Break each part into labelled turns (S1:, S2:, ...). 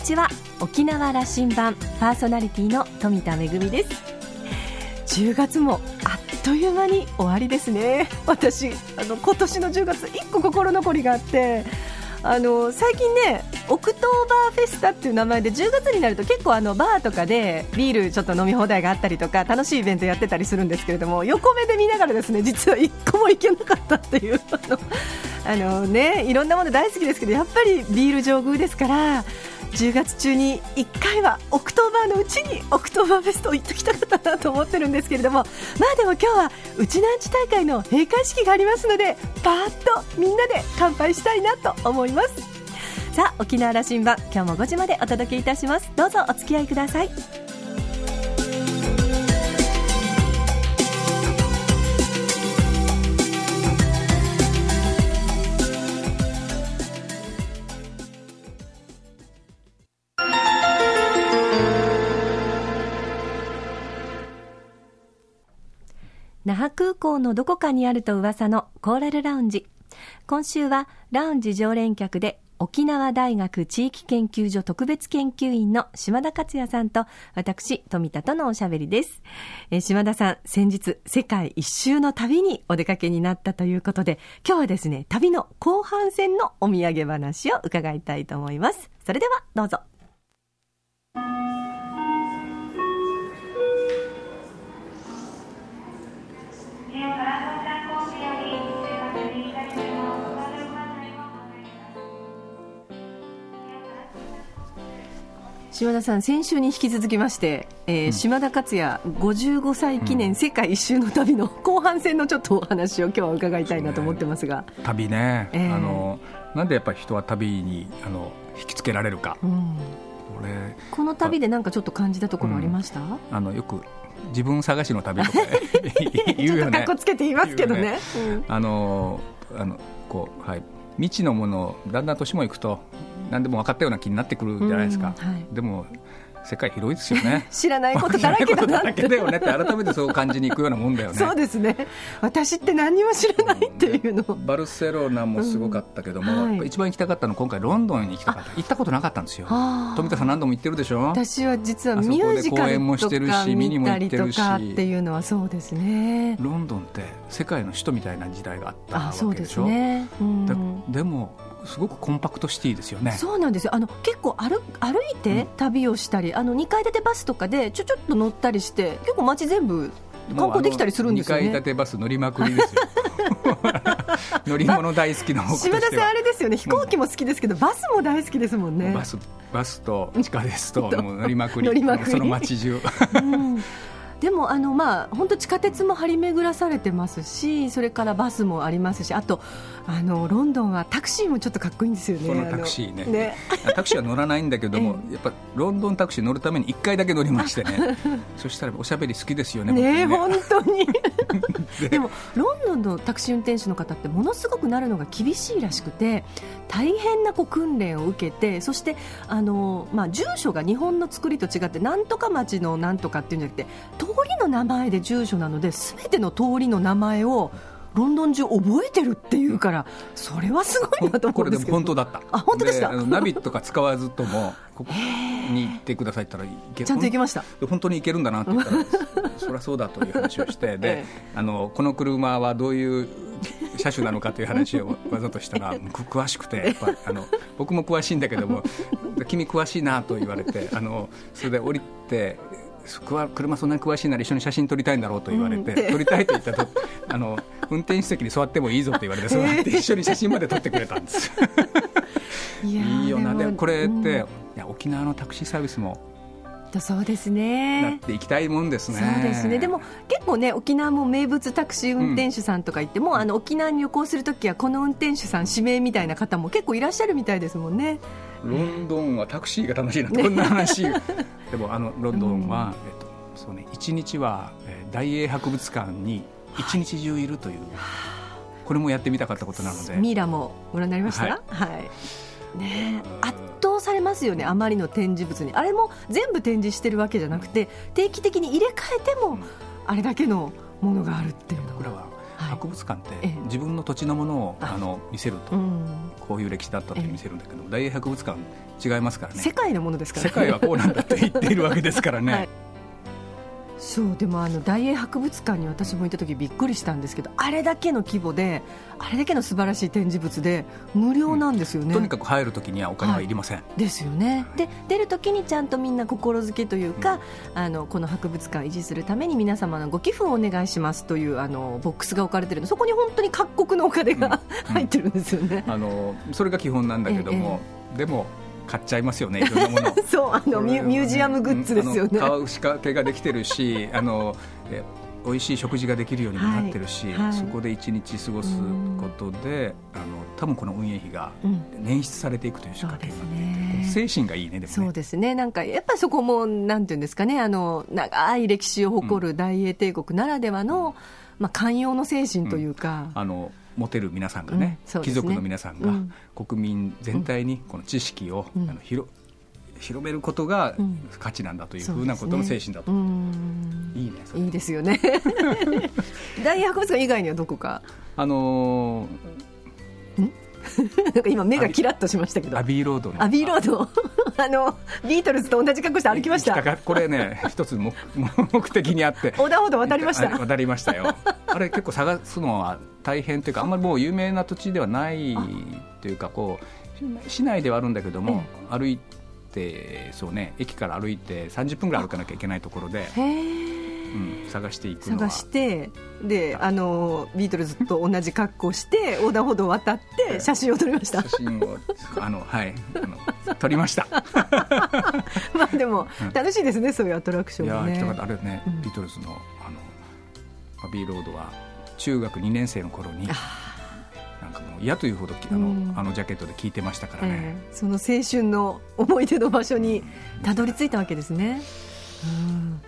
S1: ちは。沖縄羅針盤パーソナリティの富田めぐみです。10月もあっという間に終わりですね。私あの今年の10月1個心残りがあってあの最近ねオクトーバーフェスタっていう名前で10月になると結構あのバーとかでビールちょっと飲み放題があったりとか楽しいイベントやってたりするんですけれども横目で見ながらですね実は1個も行けなかったっていう あのねいろんなもの大好きですけどやっぱりビール上宮ですから10月中に1回はオクトーバーのうちにオクトーバーフェスト行ってきたかったなと思ってるんですけれどもまあでも今日はうちなーんちゅ大会の閉会式がありますのでパーッとみんなで乾杯したいなと思います。さあ沖縄羅針盤今日も5時までお届けいたします。どうぞお付き合いください。那覇空港のどこかにあると噂のコーラルラウンジ。今週はラウンジ常連客で沖縄大学地域研究所特別研究員の島田克也さんと私富田とのおしゃべりです、え、島田さん先日世界一周の旅にお出かけになったということで今日はですね旅の後半戦のお土産話を伺いたいと思います。それではどうぞ。島田さん、先週に引き続きまして、えー、うん、島田克也55歳記念世界一周の旅の後半戦のちょっとお話を今日は伺いたいなと思ってますが、ね、
S2: 旅ね、えー、あのなんでやっぱり人は旅にあの引きつけられるか、うん、
S1: この旅でなんかちょっと感じたところありました、うん、
S2: あのよく自分探しの旅とか 言うよね。
S1: かっこつけて言いますけどね。ね。
S2: あのあのこうはい。未知のものをだんだん年もいくと何でも分かったような気になってくるじゃないですか、はい、でも世界広いですよね。
S1: 知らないことだらけだな
S2: だよね。って改めてそう感じにいくようなもんだよね。
S1: そうですね。私って何も知らないっていうの、
S2: バルセロナもすごかったけども、うんはい、一番行きたかったのは今回ロンドンに行きたかった。行ったことなかったんですよ。富田さん何度も行ってるでしょ？
S1: 私は実はミュージカルとか見たりとかっていうのはそうですね。
S2: ロンドンって世界の首都みたいな時代があったわけでしょ？で、ね。うん、でもすごくコンパクトシティですよね。
S1: そうなんですよ。あの結構歩歩いて旅をしたり、うん、あの2階建てバスとかでちょちょっと乗ったりして結構街全部観光できたりするんですよね。
S2: 2階建てバス乗りまくりですよ。乗り物大好きな
S1: 島田さんあれですよね。飛行機も好きですけど、バスも大好きですもんね。
S2: バスバスと地下鉄と。もう乗りまくり。乗りまくり。その街中、うん
S1: でもあの、まあ、本当地下鉄も張り巡らされてますしそれからバスもありますしあとあのロンドンはタクシーもちょっとかっこいいんですよね。
S2: このタクシーね。ね。タクシーは乗らないんだけども、やっぱロンドンタクシー乗るために1回だけ乗りましてね。そしたらおしゃべり好きですよね
S1: ね本当に で。もロンドンのタクシー運転手の方ってものすごくなるのが厳しいらしくて大変なこう訓練を受けてそしてあの、まあ、住所が日本の作りと違ってなんとか町のなんとかっていうんじゃなくて通りの名前で住所なので全ての通りの名前をロンドン中覚えてるっていうから、それはすごいなと思うんですけど。
S2: これでも本当だった。
S1: あ本当でした
S2: ナビとか使わずともここに行ってくださいって言ったら
S1: いけちゃんと行きました
S2: 本当に行けるんだなって言ったらそりゃそうだという話をして で、あのこの車はどういう車種なのかという話をわざとしたら 詳しくてあの僕も詳しいんだけども君詳しいなと言われてあのそれで降りて車そんなに詳しいなら一緒に写真撮りたいんだろうと言われて、うん、撮りたいと言ったとあの運転手席に座ってもいいぞと言われて座って一緒に写真まで撮ってくれたんですいいよなでもこれって、うん、いや沖縄のタクシーサービスも
S1: そうですね。
S2: なっていきたいもんですね。
S1: そうですね。でも結構ね沖縄も名物タクシー運転手さんとか言っても、うん、あの沖縄に旅行するときはこの運転手さん指名みたいな方も結構いらっしゃるみたいですもんね。
S2: ロンドンはタクシーが楽しいな、こんな話。でもあのロンドンは、えっとそうね一日は、えー、大英博物館に一日中いるという、はい、これもやってみたかったことなので。
S1: ミイラもご覧になりました？はい、はい。ね、圧倒されますよね、あまりの展示物に、あれも全部展示してるわけじゃなくて、定期的に入れ替えても、あれだけのものがあるって。
S2: 博博物館って自分の土地のものをあ。の見せると、こういう歴史だったって見せるんだけど、大英博物館違いますからね。
S1: 世界のものですから、
S2: ね、世界はこうなんだって言っているわけですからね、はい
S1: そうでもあの大英博物館に私も行った時びっくりしたんですけどあれだけの規模であれだけの素晴らしい展示物で無料なんですよね、うん、
S2: とにかく入る時にはお金はいりません、は
S1: い、ですよね、で出る時にちゃんとみんな心づけというか、うん、あのこの博物館を維持するために皆様のご寄付をお願いしますというあのボックスが置かれてるそこに本当に各国のお金が、うん、入ってるんですよね、
S2: あのそれが基本なんだけども、ええ、でも買っちゃいますよね、いろんなもの。
S1: そうあのミュージアムグッズですよね。
S2: 買う仕掛けができてるし あのえ美味しい食事ができるようにもなってるし、はいはい、そこで一日過ごすことで、あの多分この運営費が捻出されていくという仕掛けになっていて、うんね、精神がいいね
S1: そうですね。なんかやっぱりそこもなんていうんですかね。あの長い歴史を誇る大英帝国ならではの、うん、まあ、寛容の精神というか。
S2: うん、あの持てる皆さんがねうんね、貴族の皆さんが、国民全体にこの知識を、あの広広めることが価値なんだというふうなことの精神だと、ね、いいね
S1: いいですよね。大博物館以外にはどこか？
S2: あの
S1: ー、なんか今目がキラッとしましたけど。
S2: アビーロード
S1: アビーロードあのビートルズと同じ格好して歩きました
S2: これね一つ目目的にあって
S1: 横断歩道渡りました
S2: 渡りましたよあれ結構探すのは大変というかあんまりもう有名な土地ではないというかこう市内ではあるんだけども、歩いてそうね駅から歩いて30分ぐらい歩かなきゃいけないところで。うん、探していく
S1: 探してであのビートルズと同じ格好して横断歩道を渡って写真を撮りました。
S2: 写真をあのはい。あの撮りました。
S1: まあでも、楽しいですねそういうアトラクション
S2: ね。いやあれね、うん、ビートルズのあのアビーロードは中学2年生の頃になんかもう嫌というほどあのうん、あのジャケットで聞いてましたからね、
S1: えー、その青春の思い出の場所にたどり着いたわけですね。うん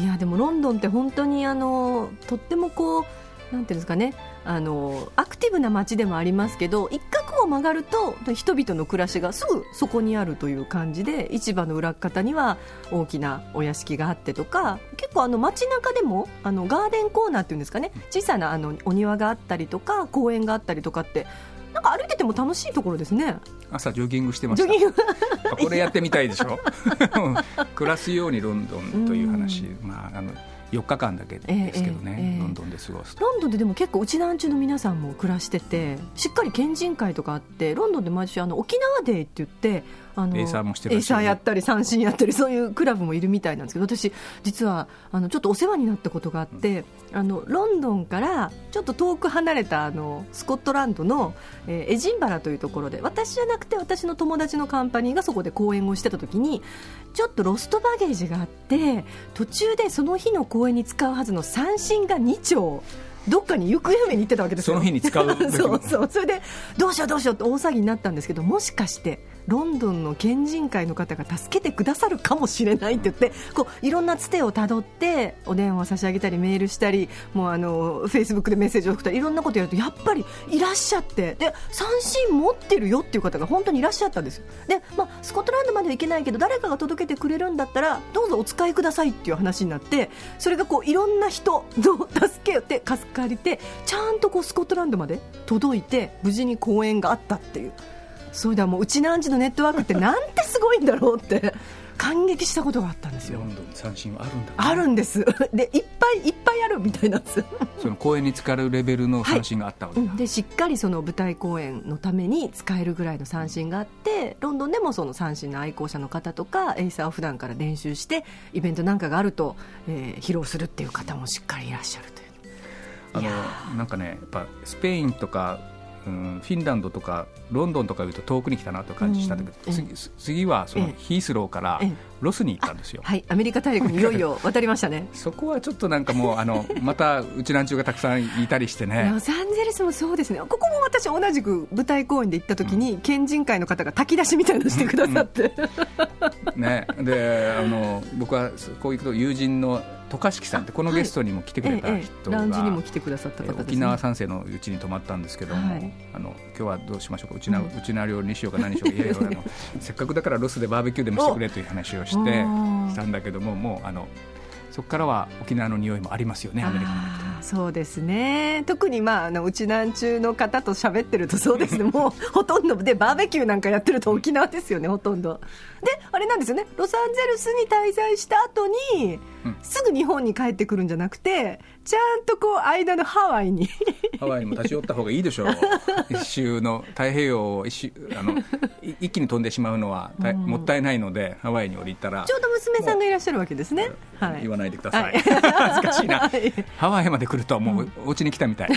S1: いやでもロンドンって本当にあのとってもこうなんていうんですかねあのアクティブな街でもありますけど一角を曲がると人々の暮らしがすぐそこにあるという感じで市場の裏方には大きなお屋敷があってとか結構あの街中でもあのガーデンコーナーっていうんですかね小さなあのお庭があったりとか公園があったりとかってなんか歩いてても楽しいところですね。
S2: 朝ジョギングしてました。これやってみたいでしょ？暮らすようにロンドンという話、まああの4日間だけですけどね、えーえー、ロンドンで過ごす
S1: ロンドンででも結構うちなんちゅの皆さんも暮らしててしっかり県人会とかあってロンドンで毎週あの沖縄デーって言ってあのエイサーもしてるエイサーやったり三線やったりそういうクラブもいるみたいなんですけど私実はあのちょっとお世話になったことがあって、うん、あのロンドンからちょっと遠く離れたあのスコットランドの、えー、エジンバラというところで私じゃなくて私の友達のカンパニーがそこで公演をしてた時にちょっとロストバゲージがあって途中でその日の公演に使うはずの三振が2丁どっかに行方不明に行ってたわけです
S2: よ。その日に使う
S1: そうそう。それでどうしようどうしようって大騒ぎになったんですけどもしかしてロンドンの県人会の方が助けてくださるかもしれないって言ってこういろんなつてをたどってお電話を差し上げたりメールしたりもうあのフェイスブックでメッセージを送ったりいろんなことやるとやっぱりいらっしゃってで三振持ってるよっていう方が本当にいらっしゃったんですよで、まあ、スコットランドまでは行けないけど誰かが届けてくれるんだったらどうぞお使いくださいっていう話になってそれがこういろんな人の助けて借りてちゃんとこうスコットランドまで届いて無事に公演があったっていう。そうだもううちなんちのネットワークってなんてすごいんだろうって感激したことがあったんですよ。
S2: ロンドン三振はあるんだ、ね、
S1: あるんです。でいっぱいいっぱいあるみたいなんです。
S2: その公演に使うレベルの三振があったわけ、
S1: はい、でしっかりその舞台公演のために使えるぐらいの三振があって、ロンドンでもその三振の愛好者の方とかエイサーを普段から練習してイベントなんかがあると、えー、披露するっていう方もしっかりいらっしゃるという。
S2: あのなんかねやっぱスペインとかうん、フィンランドとかロンドンとかいうと遠くに来たなという感じしたんだけど、うん、次次はそのヒースローからロスに行ったんですよ、
S1: はい。アメリカ大陸にいよいよ 渡りましたね。
S2: そこはちょっとなんかもうあの またうちなんちゅうがたくさんいたりしてね。
S1: ロサンゼルスもそうですね。ここも私同じく舞台公演で行った時に、うん、県人会の方が炊き出しみたいなのしてくださって、
S2: ね。であの僕はこういう友人の渡嘉敷さんってこのゲストにも来てくれた人が、
S1: ラウンジにも来てくださった方、
S2: ね、沖縄三世のうちに泊まったんですけども、はい、あの今日はどうしましょうか。うちな、うちな料理にしようか何しようか。いやいやあの せっかくだからロスでバーベキューでもしてくれという話をしてしたんだけどももうあのそそこからは沖縄の匂いもありますよねアメリカの
S1: そうですね。特に、まあ、あのうちなん中の方と喋ってるとそうですね。もうほとんどでバーベキューなんかやってると沖縄ですよねほとんど。であれなんですよね。ロサンゼルスに滞在した後に、うん、すぐ日本に帰ってくるんじゃなくてちゃんとこう間のハワイに。
S2: ハワイにも立ち寄った方がいいでしょう。一周の太平洋を一周あの一気に飛んでしまうのは、うん、もったいないのでハワイに降りたら
S1: ちょうど娘さんがいらっしゃるわけですね、
S2: はい、言わないでください、はい、恥ずかしいな、はい、ハワイまで来るともうお家に来たみたい、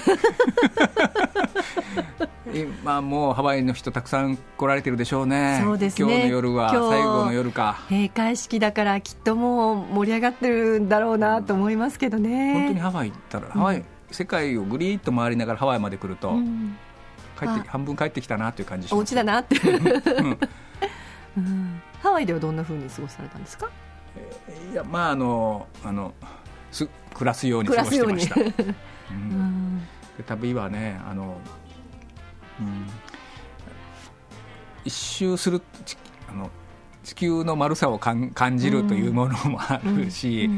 S2: 今もうハワイの人たくさん来られてるでしょうね。
S1: そうですね。
S2: 今日の夜は最後の夜か。
S1: 閉会式だからきっともう盛り上がってるんだろうなと思いますけどね、
S2: 本当にハワイ行ったら、ハワイ世界をぐりっと回りながらハワイまで来ると、うん、帰って半分帰ってきたなという感じし
S1: お家だなって、うん、ハワイではどんなふうに過ごされたんですか？
S2: いやまああのあのす暮らすように過ごしてました、うん、で旅はねあの、うん、一周するあの地球の丸さをかん感じるというものもあるし、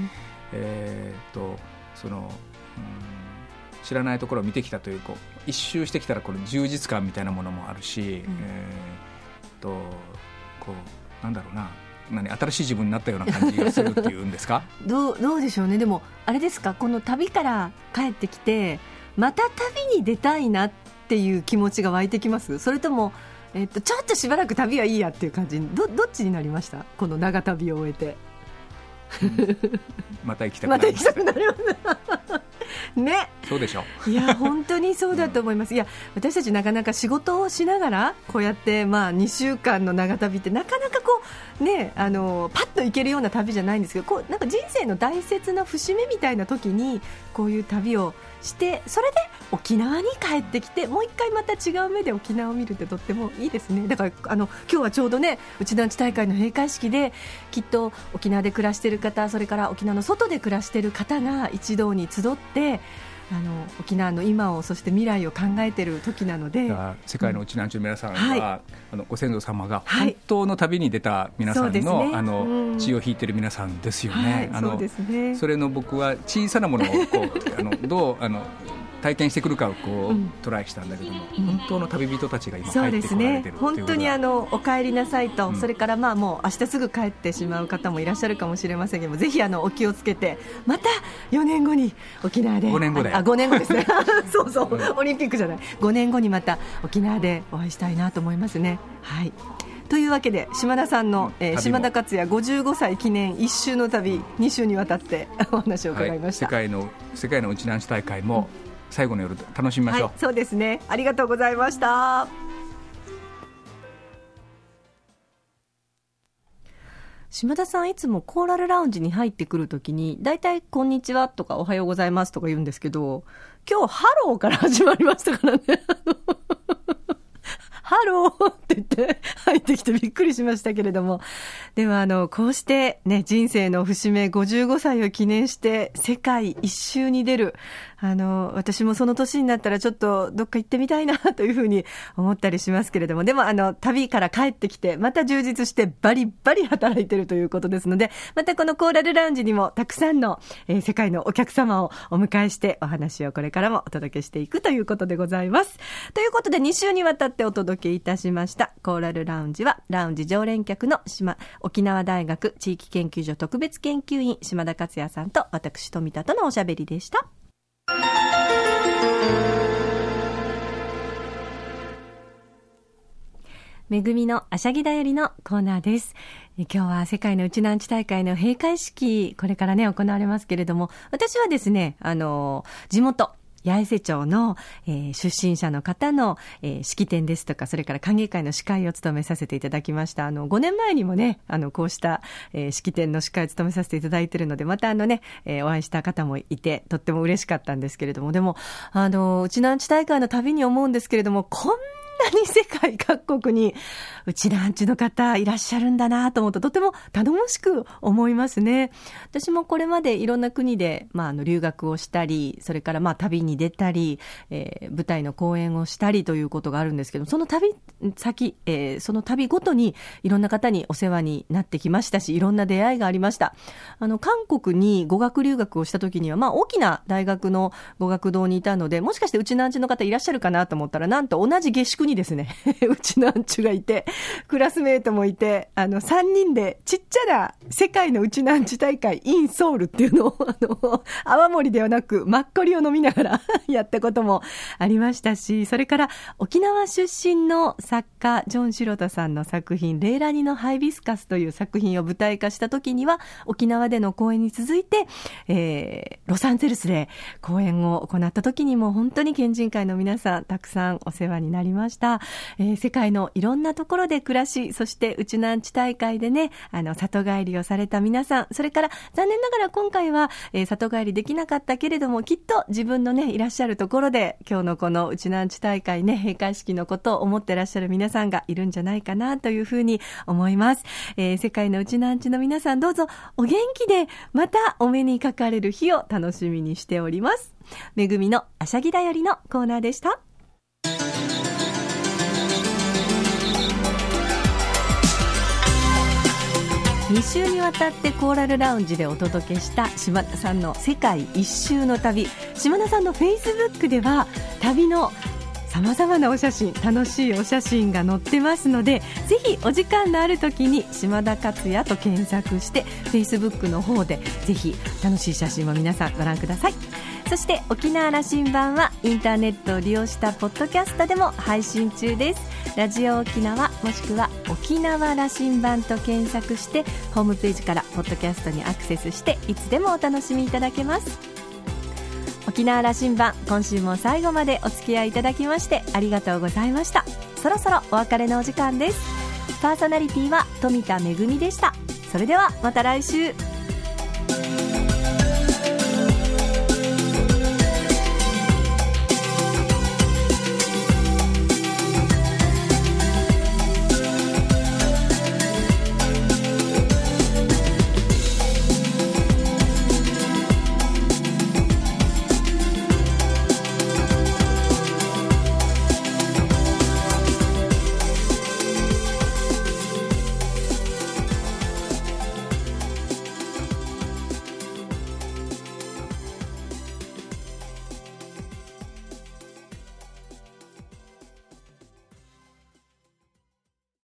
S2: えー、とその、うん、知らないところを見てきたというこう一周してきたらこの充実感みたいなものもあるし、うん、えー、とこうなんだろうな何新しい自分になったような感じがするっていうんですか？
S1: どうどうでしょうね。でもあれですか？この旅から帰ってきてまた旅に出たいなっていう気持ちが湧いてきます？それとも、えっと、ちょっとしばらく旅はいいやっていう感じ？どどっちになりました？この長旅を終えて、
S2: うん、また行きたくなりま
S1: し たね、
S2: そうでしょ。
S1: ういや本当にそうだと思います、いや私たちなかなか仕事をしながらこうやってまあ2週間の長旅ってなかなかこうねあのパッと行けるような旅じゃないんですけどこうなんか人生の大切な節目みたいな時にこういう旅をしてそれで沖縄に帰ってきてもう一回また違う目で沖縄を見るってとってもいいですね。だからあの今日はちょうどねうち団地大会の閉会式できっと沖縄で暮らしている方それから沖縄の外で暮らしている方が一堂に集ってあの沖縄の今をそして未来を考えている時なので。
S2: 世界のうちなんちゅう皆さんは、はい、あのご先祖様が本当の旅に出た皆さんのはいね、あの血を引いている皆さんですよね。はい、あのそ、ね、それの僕は小さなものをこうあのどうあの体験してくるかをこう、うん、トライしたんだけども、うん、本当の旅人たちが今帰ってこられてる、ね、
S1: 本当にあのお帰りなさいと、うん、それからまあもう明日すぐ帰ってしまう方もいらっしゃるかもしれませんけどもぜひあのお気をつけてまた4年後に沖縄で
S2: 5年後で
S1: あ5年後ですね。そうそう、オリンピックじゃない。5年後にまた沖縄でお会いしたいなと思いますね。はい。というわけで島田さんの、えー、島田克也55歳記念一周の旅2週にわたってお話を伺いました、
S2: はい、世界の世界のうちなんち大会も、最後の夜楽しみましょう、はい、
S1: そうですねありがとうございました島田さんいつもコーラルラウンジに入ってくるときに大体こんにちはとかおはようございますとか言うんですけど今日ハローから始まりましたからね ハローって言って入ってきてびっくりしましたけれども。では、あの、こうしてね、人生の節目55歳を記念して世界一周に出る。あの、私もその年になったらちょっとどっか行ってみたいなというふうに思ったりしますけれども、でもあの、旅から帰ってきて、また充実してバリバリ働いてるということですので、またこのコーラルラウンジにもたくさんの、えー、世界のお客様をお迎えしてお話をこれからもお届けしていくということでございます。ということで2週にわたってお届けいたしましたコーラルラウンジは、ラウンジ常連客の島、沖縄大学地域研究所特別研究員島田克也さんと私富田とのおしゃべりでした。めぐみのあしゃぎだよりのコーナーです。今日は世界のうちなんち大会の閉会式、これからね、行われますけれども、私はですね、あの、地元、八重瀬町の、えー、出身者の方の、えー、式典ですとか、それから歓迎会の司会を務めさせていただきました。あの、5年前にもね、あの、こうした、えー、式典の司会を務めさせていただいているので、またあのね、えー、お会いした方もいて、とっても嬉しかったんですけれども、でも、あの、うちのアンチ大会の旅に思うんですけれども、こんなに世界各国にうちなんちの方いらっしゃるんだなと思うととても頼もしく思いますね。私もこれまでいろんな国で、まあ、あの留学をしたり、それからまあ旅に出たり、えー、舞台の公演をしたりということがあるんですけど、その旅先、えー、その旅ごとにいろんな方にお世話になってきましたし、いろんな出会いがありました。あの、韓国に語学留学をした時には、まあ大きな大学の語学堂にいたので、もしかしてうちなんちの方いらっしゃるかなと思ったら、なんと同じ下宿にですね、うちなんちゅがいて、クラスメートもいて、あの、3人でちっちゃな世界のうちなんち大会 in ソウルっていうのを、あの、泡盛ではなく、マッコリを飲みながら やったこともありましたし、それから沖縄出身の作家、ジョン・シロタさんの作品、レーラニのハイビスカスという作品を舞台化した時には、沖縄での公演に続いて、えー、ロサンゼルスで公演を行った時にも本当に県人会の皆さん、たくさんお世話になりました。たえー、世界のいろんなところで暮らし、そしてうちなんち大会でね、あの、里帰りをされた皆さん、それから残念ながら今回は、えー、里帰りできなかったけれども、きっと自分のね、いらっしゃるところで、今日のこのうちなんち大会ね、閉会式のことを思ってらっしゃる皆さんがいるんじゃないかなというふうに思います。えー、世界のうちなんちの皆さん、どうぞお元気で、またお目にかかれる日を楽しみにしております。めぐみのあしゃぎだよりのコーナーでした。2週にわたってコーラルラウンジでお届けした島田さんの世界一周の旅。島田さんのフェイスブックでは旅のさまざまなお写真楽しいお写真が載ってますのでぜひお時間のある時に島田克也と検索してフェイスブックの方でぜひ楽しい写真を皆さんご覧ください。そして沖縄羅針盤はインターネットを利用したポッドキャストでも配信中です。ラジオ沖縄もしくは沖縄羅針盤と検索してホームページからポッドキャストにアクセスしていつでもお楽しみいただけます。沖縄羅針盤今週も最後までお付き合いいただきましてありがとうございました。そろそろお別れのお時間です。パーソナリティは富田恵でした。それではまた来週。